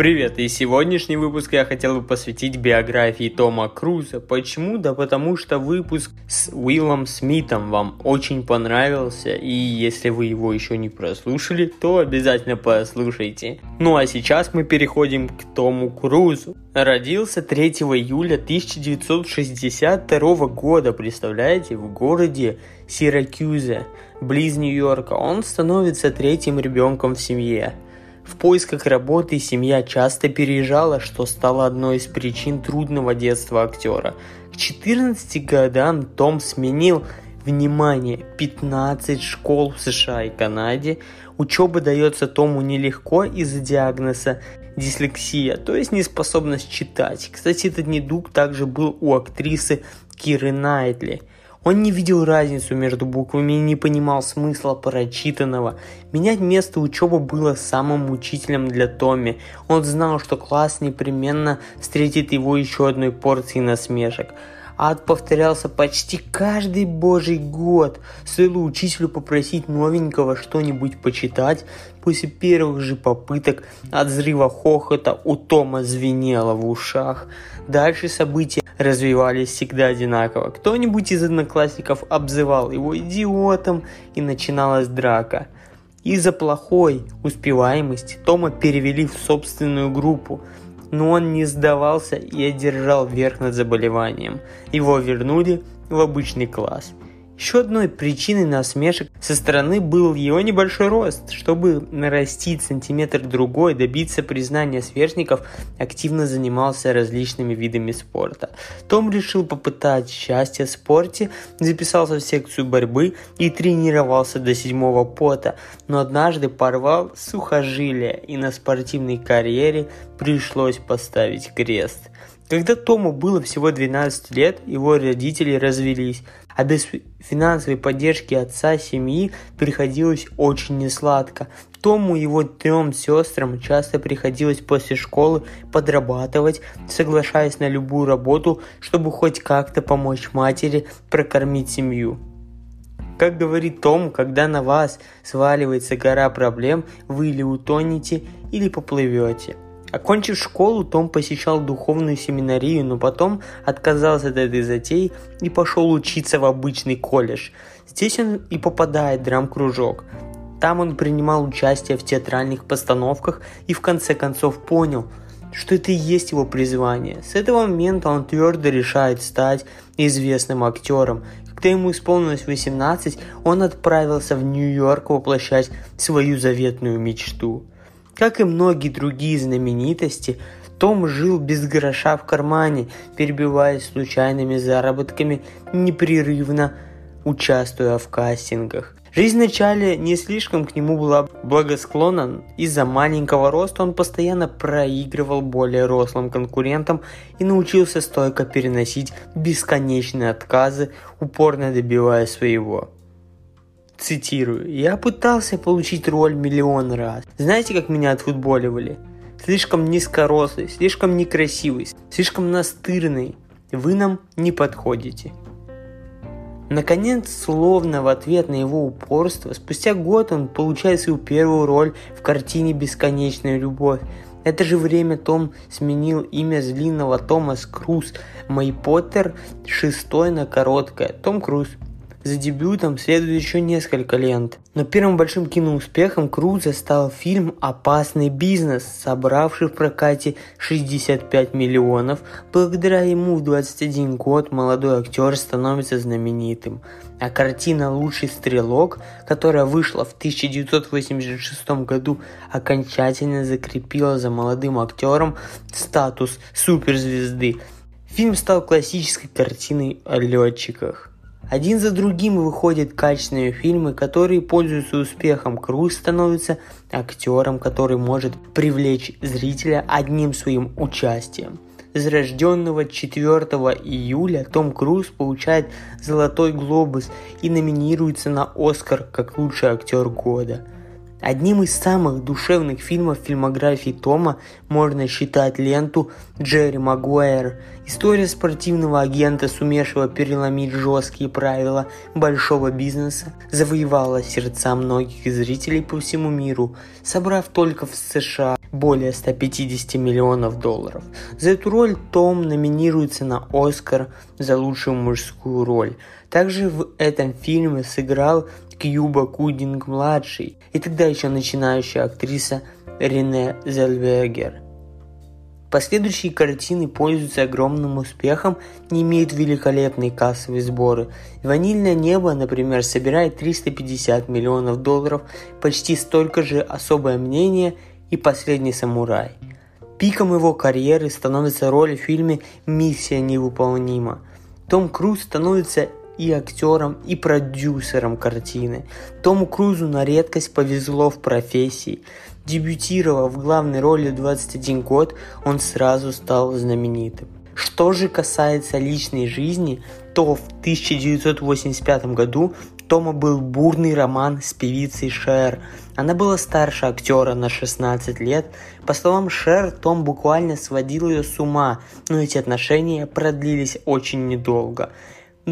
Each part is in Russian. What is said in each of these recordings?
Привет, и сегодняшний выпуск я хотел бы посвятить биографии Тома Круза. Почему? Да потому что выпуск с Уиллом Смитом вам очень понравился, и если вы его еще не прослушали, то обязательно послушайте. Ну а сейчас мы переходим к Тому Крузу. Родился 3 июля 1962 года, представляете, в городе Сиракюзе, близ Нью-Йорка. Он становится третьим ребенком в семье. В поисках работы семья часто переезжала, что стало одной из причин трудного детства актера. К 14 годам Том сменил, внимание, 15 школ в США и Канаде. Учеба дается Тому нелегко из-за диагноза дислексия, то есть неспособность читать. Кстати, этот недуг также был у актрисы Киры Найтли – он не видел разницу между буквами и не понимал смысла прочитанного. Менять место учебы было самым мучительным для Томми. Он знал, что класс непременно встретит его еще одной порцией насмешек. Ад повторялся почти каждый божий год. Стоило учителю попросить новенького что-нибудь почитать. После первых же попыток от взрыва хохота у Тома звенело в ушах. Дальше события развивались всегда одинаково. Кто-нибудь из одноклассников обзывал его идиотом и начиналась драка. Из-за плохой успеваемости Тома перевели в собственную группу – но он не сдавался и одержал верх над заболеванием. Его вернули в обычный класс – еще одной причиной насмешек со стороны был его небольшой рост. Чтобы нарастить сантиметр другой, добиться признания сверстников, активно занимался различными видами спорта. Том решил попытать счастье в спорте, записался в секцию борьбы и тренировался до седьмого пота, но однажды порвал сухожилие и на спортивной карьере пришлось поставить крест. Когда Тому было всего 12 лет, его родители развелись, а без финансовой поддержки отца семьи приходилось очень несладко. Тому и его трем сестрам часто приходилось после школы подрабатывать, соглашаясь на любую работу, чтобы хоть как-то помочь матери прокормить семью. Как говорит Том, когда на вас сваливается гора проблем, вы или утонете, или поплывете – Окончив школу, Том посещал духовную семинарию, но потом отказался от этой затеи и пошел учиться в обычный колледж. Здесь он и попадает в драм-кружок. Там он принимал участие в театральных постановках и в конце концов понял, что это и есть его призвание. С этого момента он твердо решает стать известным актером. Когда ему исполнилось 18, он отправился в Нью-Йорк воплощать свою заветную мечту. Как и многие другие знаменитости, том жил без гроша в кармане, перебиваясь случайными заработками, непрерывно участвуя в кастингах. Жизнь вначале не слишком к нему была благосклонна. Из-за маленького роста он постоянно проигрывал более рослым конкурентам и научился стойко переносить бесконечные отказы, упорно добиваясь своего. Цитирую. «Я пытался получить роль миллион раз. Знаете, как меня отфутболивали? Слишком низкорослый, слишком некрасивый, слишком настырный. Вы нам не подходите». Наконец, словно в ответ на его упорство, спустя год он получает свою первую роль в картине «Бесконечная любовь». Это же время Том сменил имя с длинного Томас Круз. Мэй Поттер шестой на короткое. Том Круз. За дебютом следует еще несколько лент. Но первым большим киноуспехом Круза стал фильм «Опасный бизнес», собравший в прокате 65 миллионов. Благодаря ему в 21 год молодой актер становится знаменитым. А картина «Лучший стрелок», которая вышла в 1986 году, окончательно закрепила за молодым актером статус суперзвезды. Фильм стал классической картиной о летчиках. Один за другим выходят качественные фильмы, которые пользуются успехом. Круз становится актером, который может привлечь зрителя одним своим участием. Зарожденного 4 июля Том Круз получает «Золотой глобус» и номинируется на «Оскар» как лучший актер года. Одним из самых душевных фильмов фильмографии Тома можно считать ленту Джерри Магуайр. История спортивного агента, сумевшего переломить жесткие правила большого бизнеса, завоевала сердца многих зрителей по всему миру, собрав только в США более 150 миллионов долларов. За эту роль Том номинируется на Оскар за лучшую мужскую роль. Также в этом фильме сыграл Кьюба Кудинг-младший и тогда еще начинающая актриса Рене Зельвегер. Последующие картины пользуются огромным успехом и имеют великолепные кассовые сборы. «Ванильное небо», например, собирает 350 миллионов долларов, почти столько же «Особое мнение» и «Последний самурай». Пиком его карьеры становится роль в фильме «Миссия невыполнима». Том Круз становится и актером, и продюсером картины. Тому Крузу на редкость повезло в профессии. Дебютировав в главной роли 21 год, он сразу стал знаменитым. Что же касается личной жизни, то в 1985 году Тома был бурный роман с певицей Шер. Она была старше актера на 16 лет. По словам Шер, Том буквально сводил ее с ума, но эти отношения продлились очень недолго.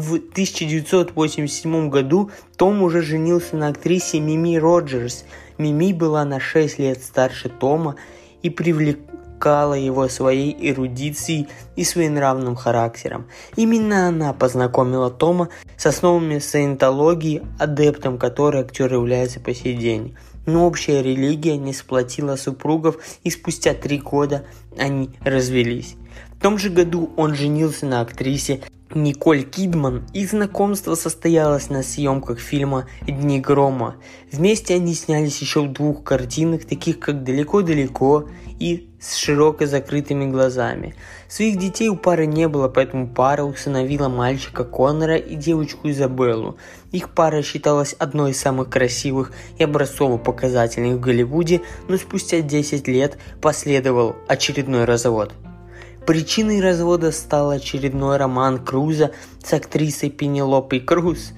В 1987 году Том уже женился на актрисе Мими Роджерс. Мими была на 6 лет старше Тома и привлекала его своей эрудицией и своенравным характером. Именно она познакомила Тома с основами саентологии, адептом которой актер является по сей день. Но общая религия не сплотила супругов, и спустя три года они развелись. В том же году он женился на актрисе Николь Кидман, и знакомство состоялось на съемках фильма «Дни грома». Вместе они снялись еще в двух картинах, таких как «Далеко-далеко» и «С широко закрытыми глазами». Своих детей у пары не было, поэтому пара усыновила мальчика Коннора и девочку Изабеллу. Их пара считалась одной из самых красивых и образцово-показательных в Голливуде, но спустя 10 лет последовал очередной развод – Причиной развода стал очередной роман Круза с актрисой Пенелопой Круз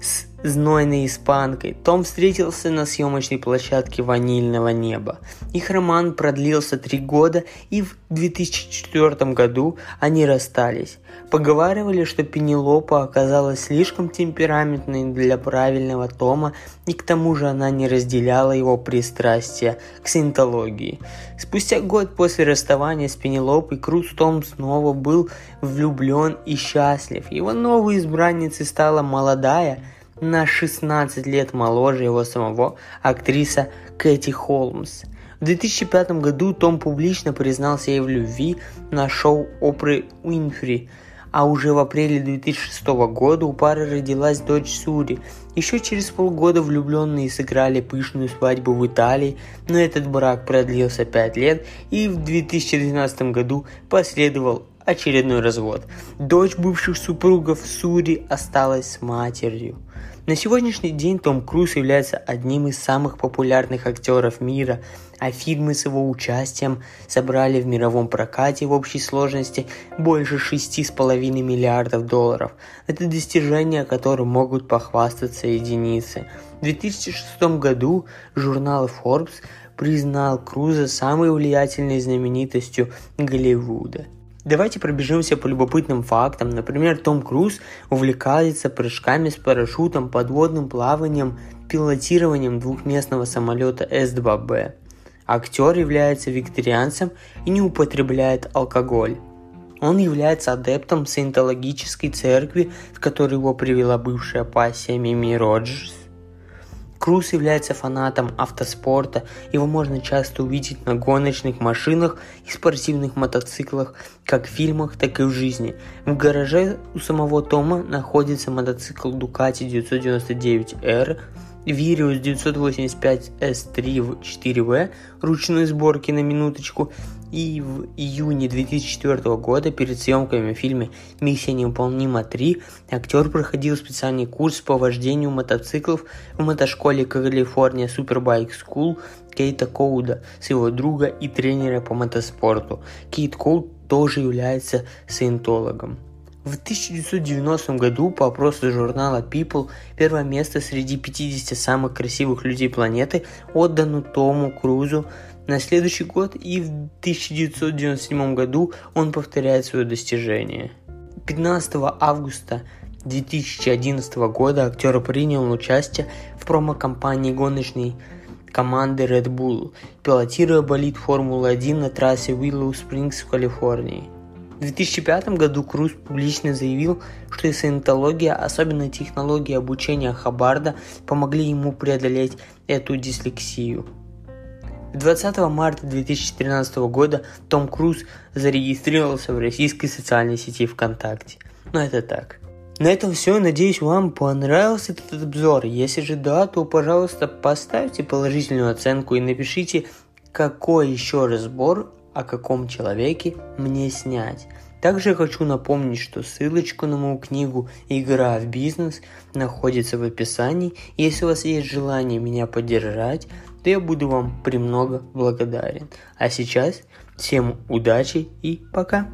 с знойной испанкой. Том встретился на съемочной площадке «Ванильного неба». Их роман продлился три года, и в 2004 году они расстались. Поговаривали, что Пенелопа оказалась слишком темпераментной для правильного Тома, и к тому же она не разделяла его пристрастия к синтологии. Спустя год после расставания с Пенелопой Круз Том снова был влюблен и счастлив. Его новой избранницей стала молодая, на 16 лет моложе его самого актриса Кэти Холмс. В 2005 году Том публично признался ей в любви на шоу Опры Уинфри – а уже в апреле 2006 года у пары родилась дочь Сури. Еще через полгода влюбленные сыграли пышную свадьбу в Италии, но этот брак продлился 5 лет и в 2012 году последовал очередной развод. Дочь бывших супругов Сури осталась с матерью. На сегодняшний день Том Круз является одним из самых популярных актеров мира, а фильмы с его участием собрали в мировом прокате в общей сложности больше 6,5 миллиардов долларов. Это достижение, которым могут похвастаться единицы. В 2006 году журнал Forbes признал Круза самой влиятельной знаменитостью Голливуда. Давайте пробежимся по любопытным фактам. Например, Том Круз увлекается прыжками с парашютом, подводным плаванием, пилотированием двухместного самолета С-2Б. Актер является викторианцем и не употребляет алкоголь. Он является адептом саентологической церкви, в которую его привела бывшая пассия Мими Роджерс. Круз является фанатом автоспорта, его можно часто увидеть на гоночных машинах и спортивных мотоциклах, как в фильмах, так и в жизни. В гараже у самого Тома находится мотоцикл Ducati 999R, Virius 985 S3 4V ручной сборки на минуточку и в июне 2004 года перед съемками в фильме «Миссия невыполнима 3» актер проходил специальный курс по вождению мотоциклов в мотошколе Калифорния Superbike School Кейта Коуда с его друга и тренера по мотоспорту. Кейт Коуд тоже является саентологом. В 1990 году по опросу журнала People первое место среди 50 самых красивых людей планеты отдано Тому Крузу. На следующий год и в 1997 году он повторяет свое достижение. 15 августа 2011 года актер принял участие в промо-компании гоночной команды Red Bull, пилотируя болид Формулы-1 на трассе Willow Springs в Калифорнии. В 2005 году Круз публично заявил, что саентология, особенно технологии обучения Хабарда, помогли ему преодолеть эту дислексию. 20 марта 2013 года Том Круз зарегистрировался в российской социальной сети ВКонтакте. Но это так. На этом все. Надеюсь, вам понравился этот обзор. Если же да, то, пожалуйста, поставьте положительную оценку и напишите, какой еще разбор о каком человеке мне снять. Также хочу напомнить, что ссылочка на мою книгу «Игра в бизнес» находится в описании. Если у вас есть желание меня поддержать, то я буду вам премного благодарен. А сейчас всем удачи и пока!